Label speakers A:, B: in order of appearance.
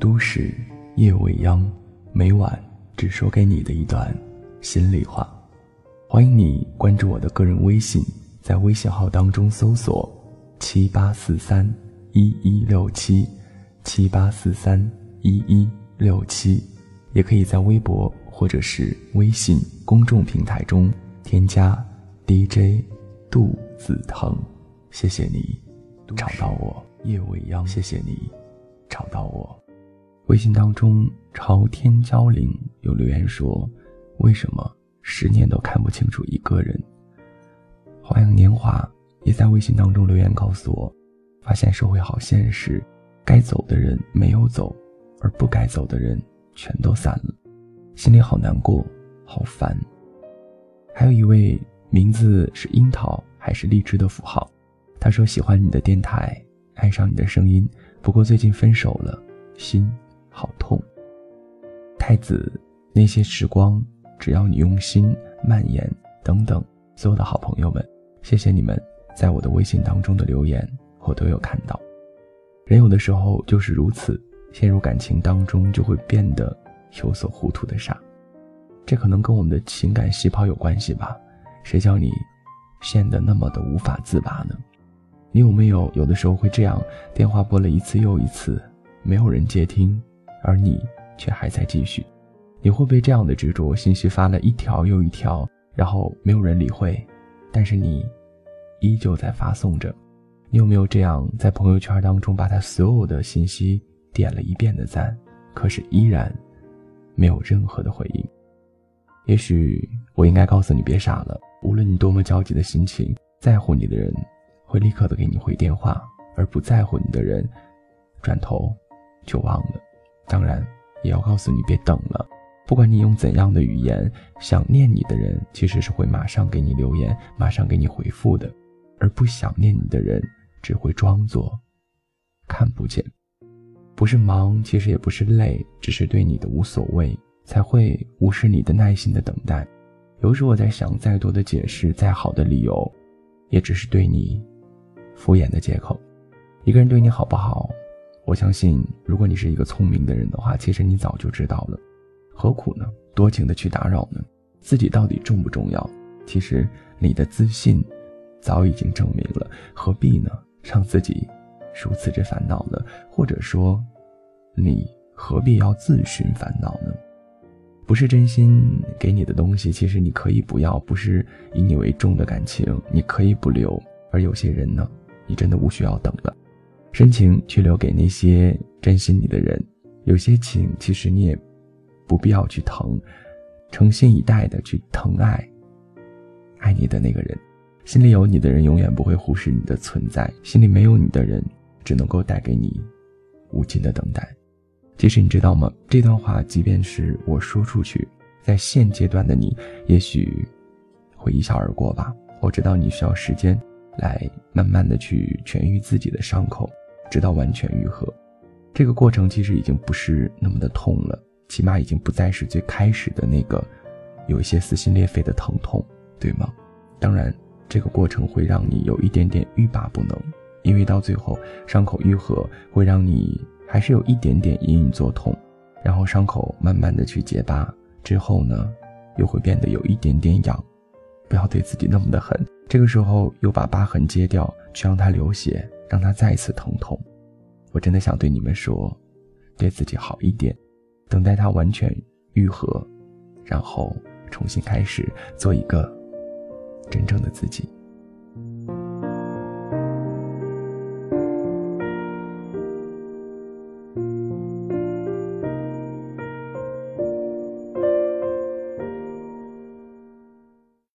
A: 都市夜未央，每晚只说给你的一段心里话。欢迎你关注我的个人微信，在微信号当中搜索七八四三一一六七七八四三一一六七，也可以在微博或者是微信公众平台中添加 DJ 杜子腾。谢谢你找到我，夜未央。谢谢你找到我。微信当中，朝天娇灵有留言说：“为什么十年都看不清楚一个人？”花样年华也在微信当中留言告诉我：“发现社会好现实，该走的人没有走，而不该走的人全都散了，心里好难过，好烦。”还有一位名字是樱桃还是荔枝的符号。他说：“喜欢你的电台，爱上你的声音。不过最近分手了，心好痛。”太子，那些时光，只要你用心，蔓延等等，所有的好朋友们，谢谢你们在我的微信当中的留言，我都有看到。人有的时候就是如此，陷入感情当中就会变得有所糊涂的傻。这可能跟我们的情感细胞有关系吧？谁叫你陷得那么的无法自拔呢？你有没有有的时候会这样？电话拨了一次又一次，没有人接听，而你却还在继续。你会被这样的执着？信息发了一条又一条，然后没有人理会，但是你依旧在发送着。你有没有这样在朋友圈当中把他所有的信息点了一遍的赞，可是依然没有任何的回应？也许我应该告诉你别傻了。无论你多么焦急的心情，在乎你的人。会立刻的给你回电话，而不在乎你的人，转头就忘了。当然，也要告诉你别等了。不管你用怎样的语言，想念你的人其实是会马上给你留言，马上给你回复的；而不想念你的人，只会装作看不见。不是忙，其实也不是累，只是对你的无所谓，才会无视你的耐心的等待。有时我在想，再多的解释，再好的理由，也只是对你。敷衍的借口，一个人对你好不好？我相信，如果你是一个聪明的人的话，其实你早就知道了，何苦呢？多情的去打扰呢？自己到底重不重要？其实你的自信早已经证明了，何必呢？让自己如此之烦恼呢？或者说，你何必要自寻烦恼呢？不是真心给你的东西，其实你可以不要；不是以你为重的感情，你可以不留。而有些人呢？你真的无需要等了，深情去留给那些珍惜你的人。有些情其实你也不必要去疼，诚心以待的去疼爱爱你的那个人。心里有你的人永远不会忽视你的存在，心里没有你的人只能够带给你无尽的等待。其实你知道吗？这段话即便是我说出去，在现阶段的你也许会一笑而过吧。我知道你需要时间。来慢慢的去痊愈自己的伤口，直到完全愈合。这个过程其实已经不是那么的痛了，起码已经不再是最开始的那个有一些撕心裂肺的疼痛，对吗？当然，这个过程会让你有一点点欲罢不能，因为到最后伤口愈合会让你还是有一点点隐隐作痛，然后伤口慢慢的去结疤之后呢，又会变得有一点点痒。不要对自己那么的狠。这个时候又把疤痕揭掉，去让它流血，让他再次疼痛。我真的想对你们说，对自己好一点，等待他完全愈合，然后重新开始做一个真正的自己。